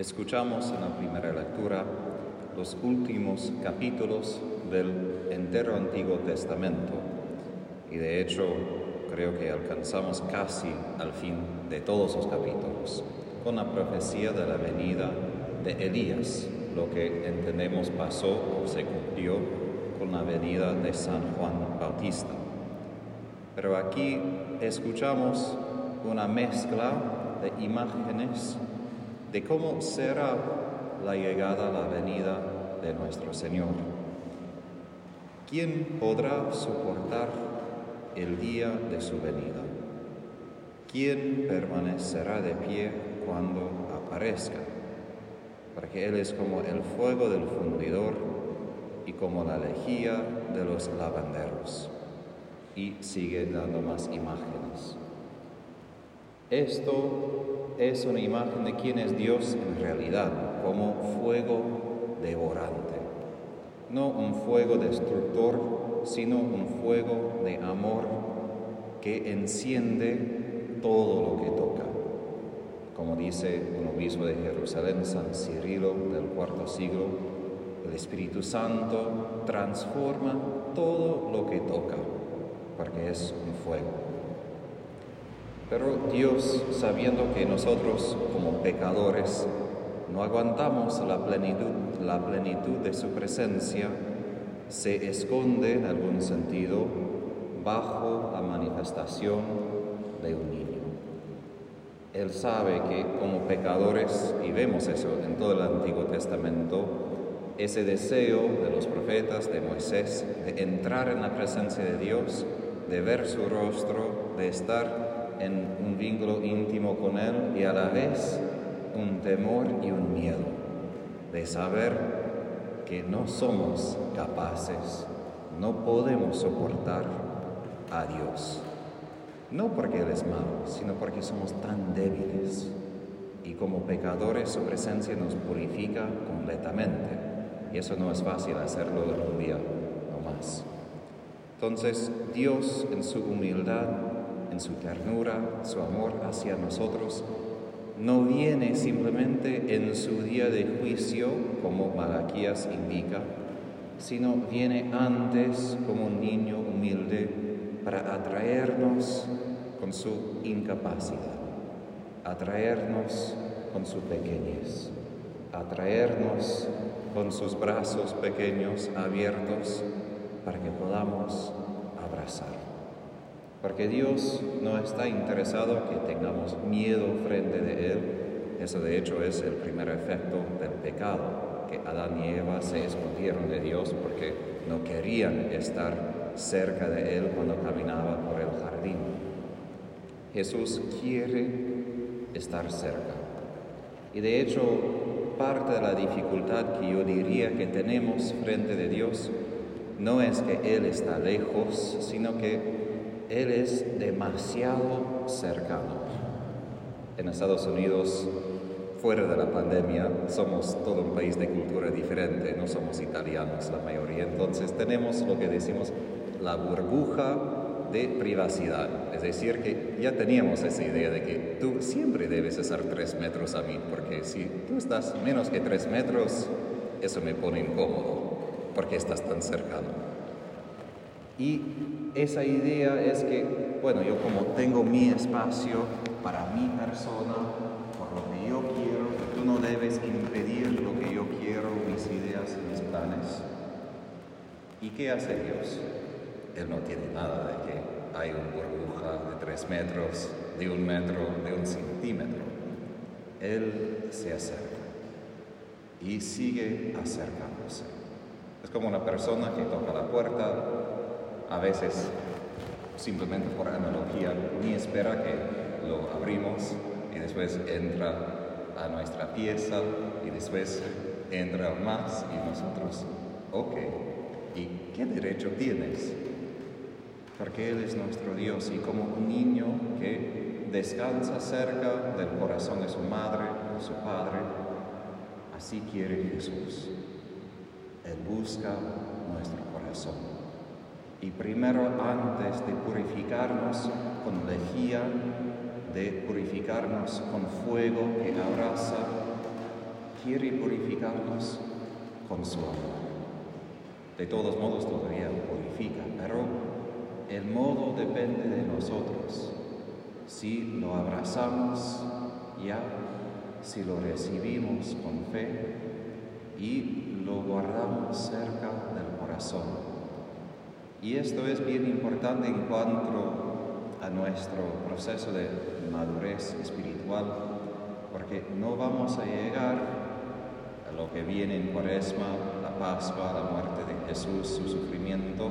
Escuchamos en la primera lectura los últimos capítulos del entero Antiguo Testamento y de hecho creo que alcanzamos casi al fin de todos los capítulos con la profecía de la venida de Elías, lo que entendemos pasó o se cumplió con la venida de San Juan Bautista. Pero aquí escuchamos una mezcla de imágenes de cómo será la llegada, la venida de nuestro Señor. ¿Quién podrá soportar el día de su venida? ¿Quién permanecerá de pie cuando aparezca? Porque Él es como el fuego del fundidor y como la lejía de los lavanderos. Y sigue dando más imágenes. Esto es una imagen de quién es Dios en realidad, como fuego devorante. No un fuego destructor, sino un fuego de amor que enciende todo lo que toca. Como dice un obispo de Jerusalén, San Cirilo del cuarto siglo, el Espíritu Santo transforma todo lo que toca, porque es un fuego. Pero Dios, sabiendo que nosotros como pecadores no aguantamos la plenitud, la plenitud de su presencia, se esconde en algún sentido bajo la manifestación de un niño. Él sabe que como pecadores, y vemos eso en todo el Antiguo Testamento, ese deseo de los profetas, de Moisés, de entrar en la presencia de Dios, de ver su rostro, de estar en un vínculo íntimo con Él y a la vez un temor y un miedo de saber que no somos capaces, no podemos soportar a Dios. No porque Él es malo, sino porque somos tan débiles y como pecadores su presencia nos purifica completamente. Y eso no es fácil hacerlo en un día no más. Entonces Dios en su humildad en su ternura, su amor hacia nosotros, no viene simplemente en su día de juicio, como Malaquías indica, sino viene antes como un niño humilde para atraernos con su incapacidad, atraernos con su pequeñez, atraernos con sus brazos pequeños abiertos para que podamos abrazar. Porque Dios no está interesado que tengamos miedo frente de Él. Eso de hecho es el primer efecto del pecado, que Adán y Eva se escondieron de Dios porque no querían estar cerca de Él cuando caminaba por el jardín. Jesús quiere estar cerca. Y de hecho, parte de la dificultad que yo diría que tenemos frente de Dios no es que Él está lejos, sino que él es demasiado cercano. En Estados Unidos, fuera de la pandemia, somos todo un país de cultura diferente, no somos italianos la mayoría, entonces tenemos lo que decimos la burbuja de privacidad. Es decir, que ya teníamos esa idea de que tú siempre debes estar tres metros a mí, porque si tú estás menos que tres metros, eso me pone incómodo, porque estás tan cercano. Y esa idea es que, bueno, yo como tengo mi espacio para mi persona, por lo que yo quiero, tú no debes impedir lo que yo quiero, mis ideas mis planes. ¿Y qué hace Dios? Él no tiene nada de que hay una burbuja de tres metros, de un metro, de un centímetro. Él se acerca y sigue acercándose. Es como una persona que toca la puerta, a veces simplemente por analogía, ni espera que lo abrimos y después entra a nuestra pieza y después entra más y nosotros, ok, ¿y qué derecho tienes? Porque Él es nuestro Dios y como un niño que descansa cerca del corazón de su madre, de su padre, así quiere Jesús. Él busca nuestro corazón. Y primero antes de purificarnos con lejía, de purificarnos con fuego que abraza, quiere purificarnos con su amor. De todos modos todavía purifica, pero el modo depende de nosotros. Si lo abrazamos ya, si lo recibimos con fe y lo guardamos cerca del corazón. Y esto es bien importante en cuanto a nuestro proceso de madurez espiritual, porque no vamos a llegar a lo que viene en Cuaresma, la Pascua, la muerte de Jesús, su sufrimiento,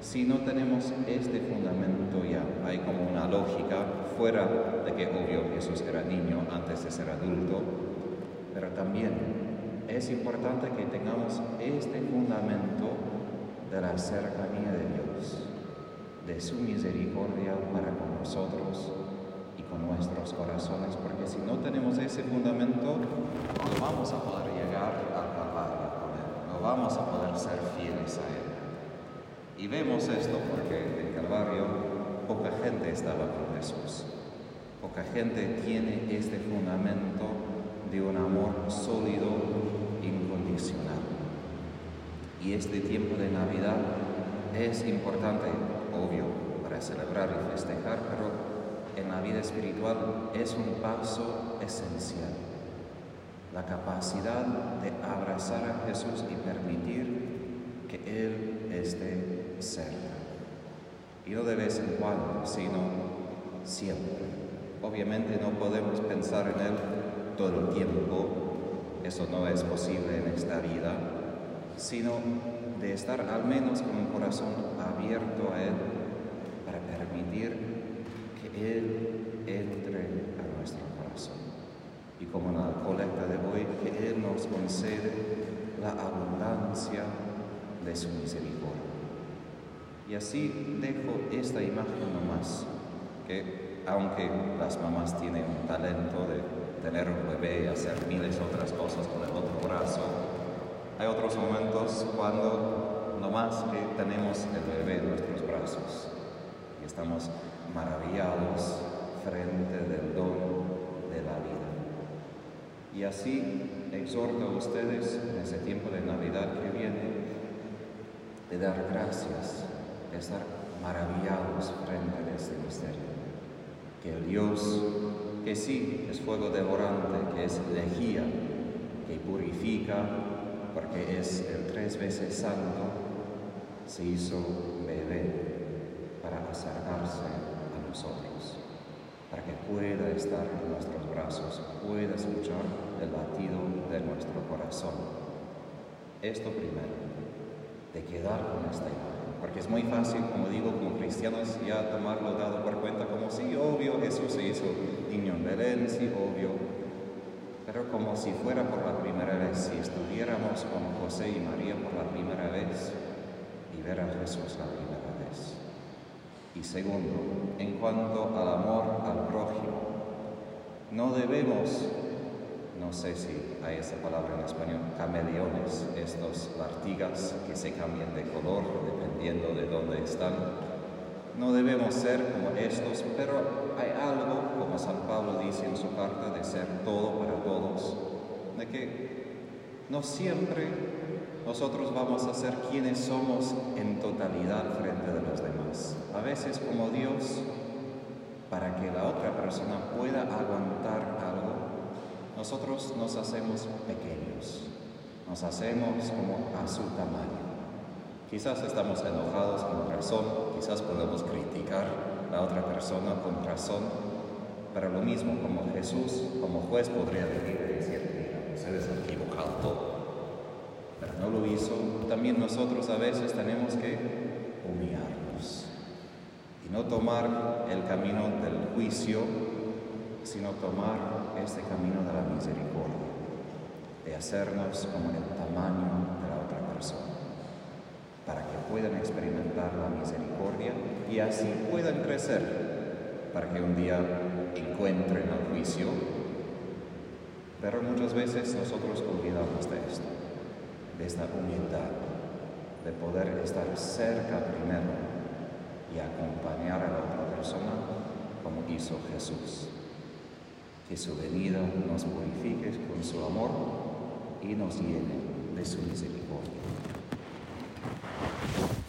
si no tenemos este fundamento ya. Hay como una lógica fuera de que obvio Jesús era niño antes de ser adulto, pero también es importante que tengamos este fundamento de la cercanía de Dios, de su misericordia para con nosotros y con nuestros corazones, porque si no tenemos ese fundamento, no vamos a poder llegar al Calvario con Él, no vamos a poder ser fieles a Él. Y vemos esto porque en el Calvario poca gente estaba con Jesús, poca gente tiene este fundamento de un amor sólido, incondicional. Y este tiempo de Navidad es importante, obvio, para celebrar y festejar, pero en la vida espiritual es un paso esencial. La capacidad de abrazar a Jesús y permitir que Él esté cerca. Y no de vez en cuando, sino siempre. Obviamente no podemos pensar en Él todo el tiempo, eso no es posible en esta vida, sino de estar al menos con un corazón abierto a Él para permitir que Él entre a nuestro corazón. Y como en la colecta de hoy, que Él nos concede la abundancia de su misericordia. Y así dejo esta imagen nomás, que aunque las mamás tienen un talento de tener un bebé y hacer miles otras cosas con hay otros momentos cuando no más que tenemos el bebé en nuestros brazos y estamos maravillados frente del don de la vida. Y así exhorto a ustedes en ese tiempo de Navidad que viene de dar gracias, de estar maravillados frente a este misterio. Que el Dios, que sí es fuego devorante, que es lejía, que purifica, porque es el tres veces santo, se hizo bebé para acercarse a nosotros, para que pueda estar en nuestros brazos, pueda escuchar el latido de nuestro corazón. Esto primero, de quedar con esta imagen, porque es muy fácil, como digo, como cristianos ya tomarlo dado por cuenta como si, obvio, Jesús se hizo niño en Belén, sí, obvio, pero como si fuera por la primera vez, si estuviéramos con José y María por la primera vez y ver a Jesús la primera vez. Y segundo, en cuanto al amor al prójimo, no debemos, no sé si hay esa palabra en español, cameleones, estos lartigas que se cambian de color dependiendo de dónde están. No debemos ser como estos, pero hay algo, como San Pablo dice en su carta, de ser todo para todos, de que no siempre nosotros vamos a ser quienes somos en totalidad frente de los demás. A veces como Dios, para que la otra persona pueda aguantar algo, nosotros nos hacemos pequeños, nos hacemos como a su tamaño. Quizás estamos enojados con razón, quizás podemos criticar la otra persona con razón, pero lo mismo como Jesús, como juez podría decir, decir ustedes han equivocado todo, pero no lo hizo. También nosotros a veces tenemos que humillarnos y no tomar el camino del juicio, sino tomar este camino de la misericordia, de hacernos como el tamaño de la otra persona puedan experimentar la misericordia y así puedan crecer, para que un día encuentren el juicio. Pero muchas veces nosotros olvidamos de esto, de esta humildad, de poder estar cerca primero y acompañar a la otra persona como hizo Jesús. que su venida nos purifique con su amor y nos llene de su misericordia. Thank you.